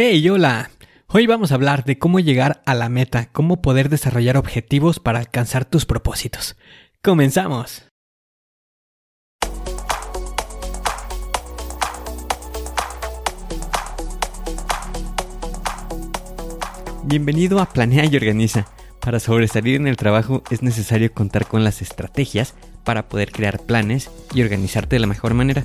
Hey, hola. Hoy vamos a hablar de cómo llegar a la meta, cómo poder desarrollar objetivos para alcanzar tus propósitos. Comenzamos. Bienvenido a Planea y Organiza. Para sobresalir en el trabajo es necesario contar con las estrategias para poder crear planes y organizarte de la mejor manera.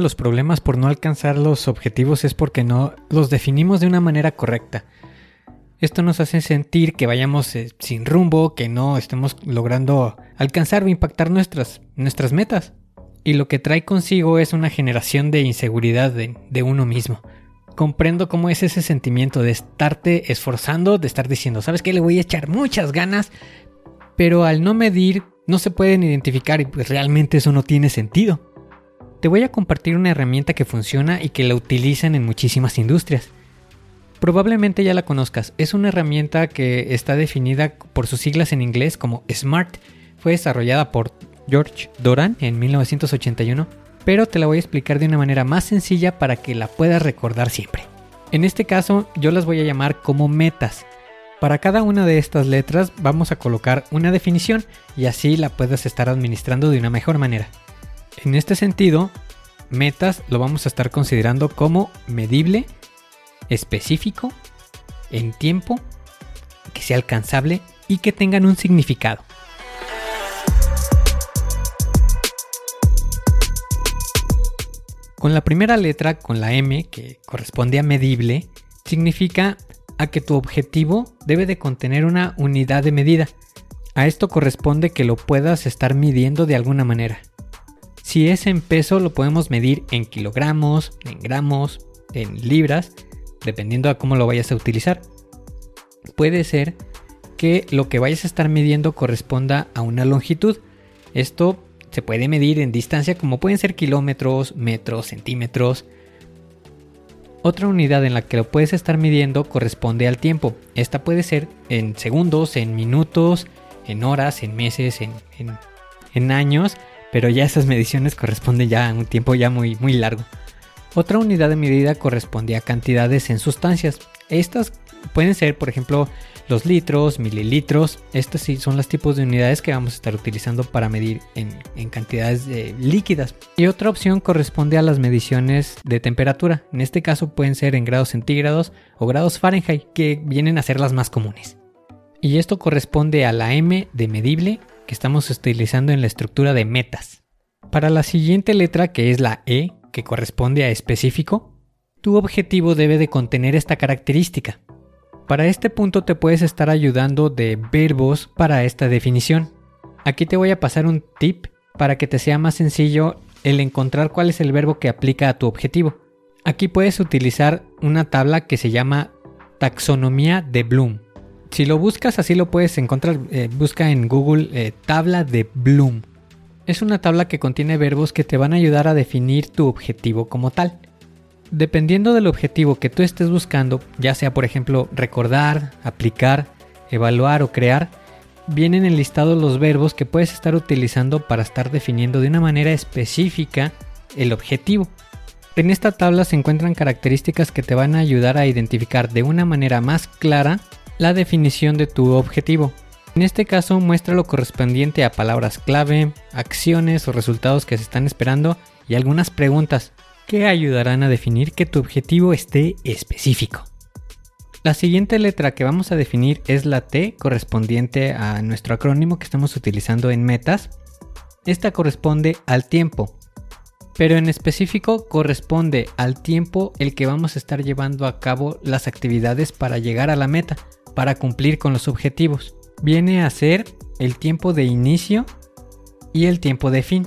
Los problemas por no alcanzar los objetivos es porque no los definimos de una manera correcta. Esto nos hace sentir que vayamos eh, sin rumbo, que no estemos logrando alcanzar o impactar nuestras, nuestras metas. Y lo que trae consigo es una generación de inseguridad de, de uno mismo. Comprendo cómo es ese sentimiento de estarte esforzando, de estar diciendo, ¿sabes qué? Le voy a echar muchas ganas, pero al no medir no se pueden identificar y pues realmente eso no tiene sentido te voy a compartir una herramienta que funciona y que la utilizan en muchísimas industrias. Probablemente ya la conozcas, es una herramienta que está definida por sus siglas en inglés como SMART. Fue desarrollada por George Doran en 1981, pero te la voy a explicar de una manera más sencilla para que la puedas recordar siempre. En este caso yo las voy a llamar como metas. Para cada una de estas letras vamos a colocar una definición y así la puedas estar administrando de una mejor manera. En este sentido, metas lo vamos a estar considerando como medible, específico, en tiempo, que sea alcanzable y que tengan un significado. Con la primera letra, con la M, que corresponde a medible, significa a que tu objetivo debe de contener una unidad de medida. A esto corresponde que lo puedas estar midiendo de alguna manera. Si es en peso, lo podemos medir en kilogramos, en gramos, en libras, dependiendo a cómo lo vayas a utilizar. Puede ser que lo que vayas a estar midiendo corresponda a una longitud. Esto se puede medir en distancia como pueden ser kilómetros, metros, centímetros. Otra unidad en la que lo puedes estar midiendo corresponde al tiempo. Esta puede ser en segundos, en minutos, en horas, en meses, en, en años pero ya esas mediciones corresponden ya a un tiempo ya muy, muy largo. Otra unidad de medida corresponde a cantidades en sustancias. Estas pueden ser, por ejemplo, los litros, mililitros. Estos sí son los tipos de unidades que vamos a estar utilizando para medir en, cantidades eh, líquidas. Y otra opción corresponde a las mediciones de temperatura. En este caso pueden ser en grados centígrados o grados Fahrenheit, que vienen a ser las más comunes. Y esto corresponde a la M de medible que estamos utilizando en la estructura de metas. Para la siguiente letra, que es la E, que corresponde a específico, tu objetivo debe de contener esta característica. Para este punto te puedes estar ayudando de verbos para esta definición. Aquí te voy a pasar un tip para que te sea más sencillo el encontrar cuál es el verbo que aplica a tu objetivo. Aquí puedes utilizar una tabla que se llama taxonomía de Bloom. Si lo buscas así lo puedes encontrar. Eh, busca en Google eh, tabla de Bloom. Es una tabla que contiene verbos que te van a ayudar a definir tu objetivo como tal. Dependiendo del objetivo que tú estés buscando, ya sea por ejemplo recordar, aplicar, evaluar o crear, vienen enlistados los verbos que puedes estar utilizando para estar definiendo de una manera específica el objetivo. En esta tabla se encuentran características que te van a ayudar a identificar de una manera más clara la definición de tu objetivo. En este caso muestra lo correspondiente a palabras clave, acciones o resultados que se están esperando y algunas preguntas. que ayudarán a definir que tu objetivo esté específico. La siguiente letra que vamos a definir es la T correspondiente a nuestro acrónimo que estamos utilizando en metas. Esta corresponde al tiempo, pero en específico corresponde al tiempo el que vamos a estar llevando a cabo las actividades para llegar a la meta, para cumplir con los objetivos. Viene a ser el tiempo de inicio y el tiempo de fin.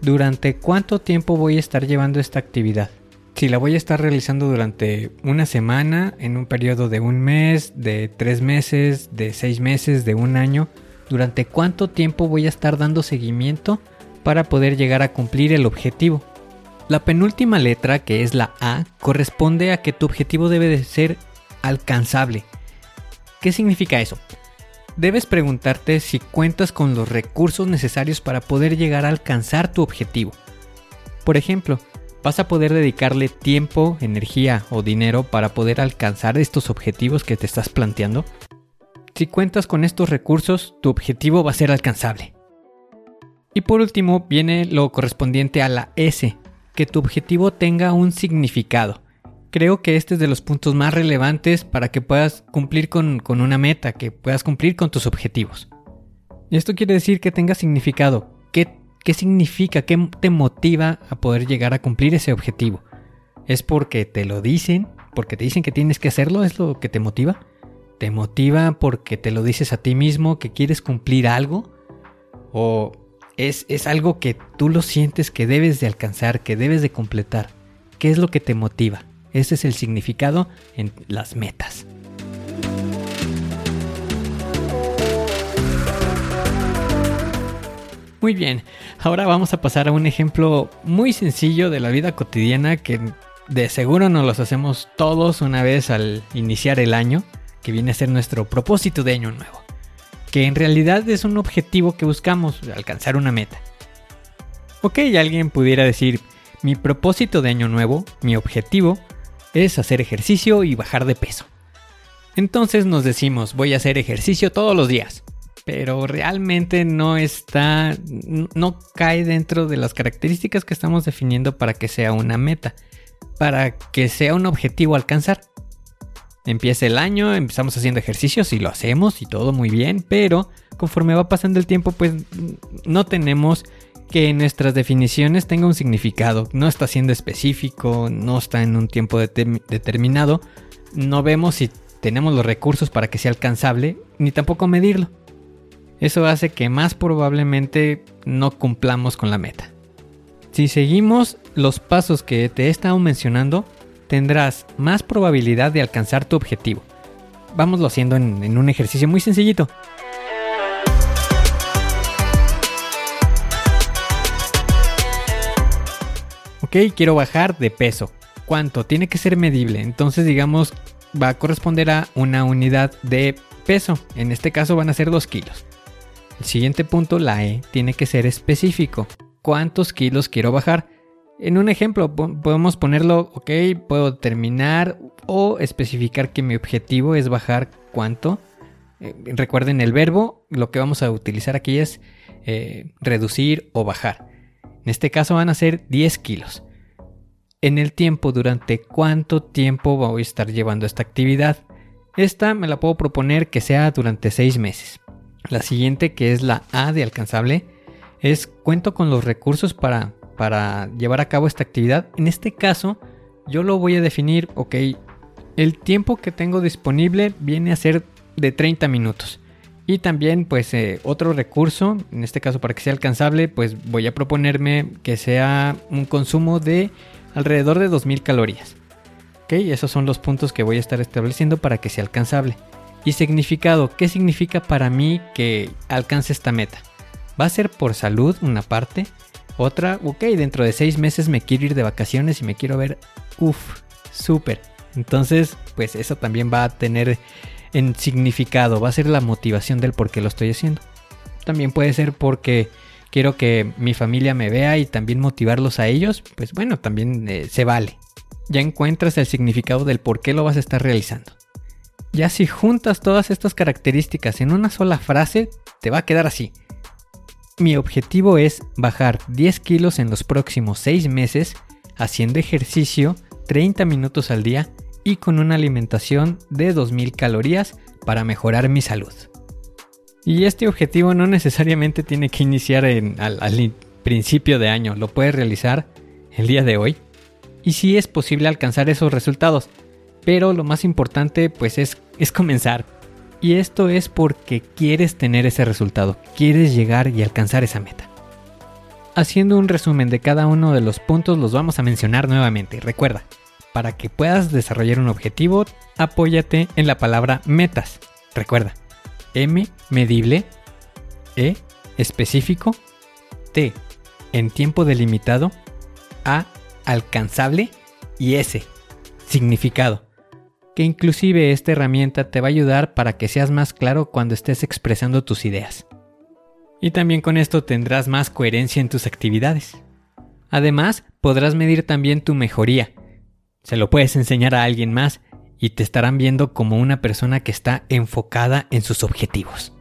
¿Durante cuánto tiempo voy a estar llevando esta actividad? Si la voy a estar realizando durante una semana, en un periodo de un mes, de tres meses, de seis meses, de un año, ¿durante cuánto tiempo voy a estar dando seguimiento para poder llegar a cumplir el objetivo. La penúltima letra, que es la A, corresponde a que tu objetivo debe de ser alcanzable. ¿Qué significa eso? Debes preguntarte si cuentas con los recursos necesarios para poder llegar a alcanzar tu objetivo. Por ejemplo, vas a poder dedicarle tiempo, energía o dinero para poder alcanzar estos objetivos que te estás planteando. Si cuentas con estos recursos, tu objetivo va a ser alcanzable. Y por último viene lo correspondiente a la S, que tu objetivo tenga un significado. Creo que este es de los puntos más relevantes para que puedas cumplir con, una meta, que puedas cumplir con tus objetivos. Y esto quiere decir que tenga significado. ¿Qué, ¿Qué significa? ¿Qué te motiva a poder llegar a cumplir ese objetivo? ¿Es porque te lo dicen? ¿Porque te dicen que tienes que hacerlo? ¿Es lo que te motiva? ¿Te motiva porque te lo dices a ti mismo que quieres cumplir algo? ¿O es, algo que tú lo sientes que debes de alcanzar, que debes de completar. ¿Qué es lo que te motiva? Ese es el significado en las metas. Muy bien, ahora vamos a pasar a un ejemplo muy sencillo de la vida cotidiana que de seguro nos los hacemos todos una vez al iniciar el año, que viene a ser nuestro propósito de año nuevo que en realidad es un objetivo que buscamos, alcanzar una meta. Ok, alguien pudiera decir, mi propósito de año nuevo, mi objetivo, es hacer ejercicio y bajar de peso. Entonces nos decimos, voy a hacer ejercicio todos los días, pero realmente no está, no cae dentro de las características que estamos definiendo para que sea una meta, para que sea un objetivo alcanzar. Empieza el año, empezamos haciendo ejercicios y lo hacemos y todo muy bien, pero conforme va pasando el tiempo, pues no tenemos que nuestras definiciones tenga un significado. No está siendo específico, no está en un tiempo determinado. No vemos si tenemos los recursos para que sea alcanzable, ni tampoco medirlo. Eso hace que más probablemente no cumplamos con la meta. Si seguimos los pasos que te he estado mencionando, tendrás más probabilidad de alcanzar tu objetivo. Vámoslo haciendo en, un ejercicio muy sencillito. Quiero bajar de peso. ¿Cuánto? Tiene que ser medible. Entonces digamos va a corresponder a una unidad de peso. En este caso van a ser 2 kilos. El siguiente punto, la E, tiene que ser específico. ¿Cuántos kilos quiero bajar? En un ejemplo podemos ponerlo, ok, puedo terminar o especificar que mi objetivo es bajar cuánto. Eh, recuerden el verbo, lo que vamos a utilizar aquí es eh, reducir o bajar. En este caso van a ser 10 kilos. En el tiempo, durante cuánto tiempo voy a estar llevando esta actividad. Esta me la puedo proponer que sea durante 6 meses. La siguiente, que es la A de alcanzable, es cuento con los recursos para para llevar a cabo esta actividad. En este caso, yo lo voy a definir, ok, el tiempo que tengo disponible viene a ser de 30 minutos. Y también, pues, eh, otro recurso, en este caso para que sea alcanzable, pues voy a proponerme que sea un consumo de alrededor de 2000 calorías. Ok, esos son los puntos que voy a estar estableciendo para que sea alcanzable. Y significado, ¿qué significa para mí que alcance esta meta? Va a ser por salud una parte, otra, ok, dentro de seis meses me quiero ir de vacaciones y me quiero ver, uff, súper. Entonces, pues eso también va a tener en significado, va a ser la motivación del por qué lo estoy haciendo. También puede ser porque quiero que mi familia me vea y también motivarlos a ellos, pues bueno, también eh, se vale. Ya encuentras el significado del por qué lo vas a estar realizando. Ya si juntas todas estas características en una sola frase, te va a quedar así. Mi objetivo es bajar 10 kilos en los próximos 6 meses haciendo ejercicio 30 minutos al día y con una alimentación de 2000 calorías para mejorar mi salud. Y este objetivo no necesariamente tiene que iniciar en, al, principio de año, lo puedes realizar el día de hoy. Y sí es posible alcanzar esos resultados, pero lo más importante pues es, es comenzar. Y esto es porque quieres tener ese resultado, quieres llegar y alcanzar esa meta. Haciendo un resumen de cada uno de los puntos los vamos a mencionar nuevamente. Recuerda, para que puedas desarrollar un objetivo, apóyate en la palabra metas. Recuerda, M, medible, E, específico, T, en tiempo delimitado, A, alcanzable y S, significado. Que inclusive esta herramienta te va a ayudar para que seas más claro cuando estés expresando tus ideas. Y también con esto tendrás más coherencia en tus actividades. Además, podrás medir también tu mejoría. Se lo puedes enseñar a alguien más y te estarán viendo como una persona que está enfocada en sus objetivos.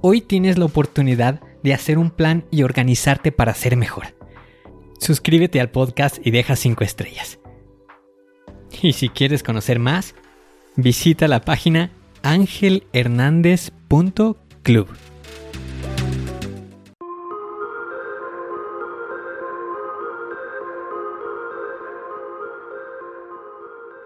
Hoy tienes la oportunidad de hacer un plan y organizarte para ser mejor. Suscríbete al podcast y deja 5 estrellas. Y si quieres conocer más, visita la página angelhernandez.club.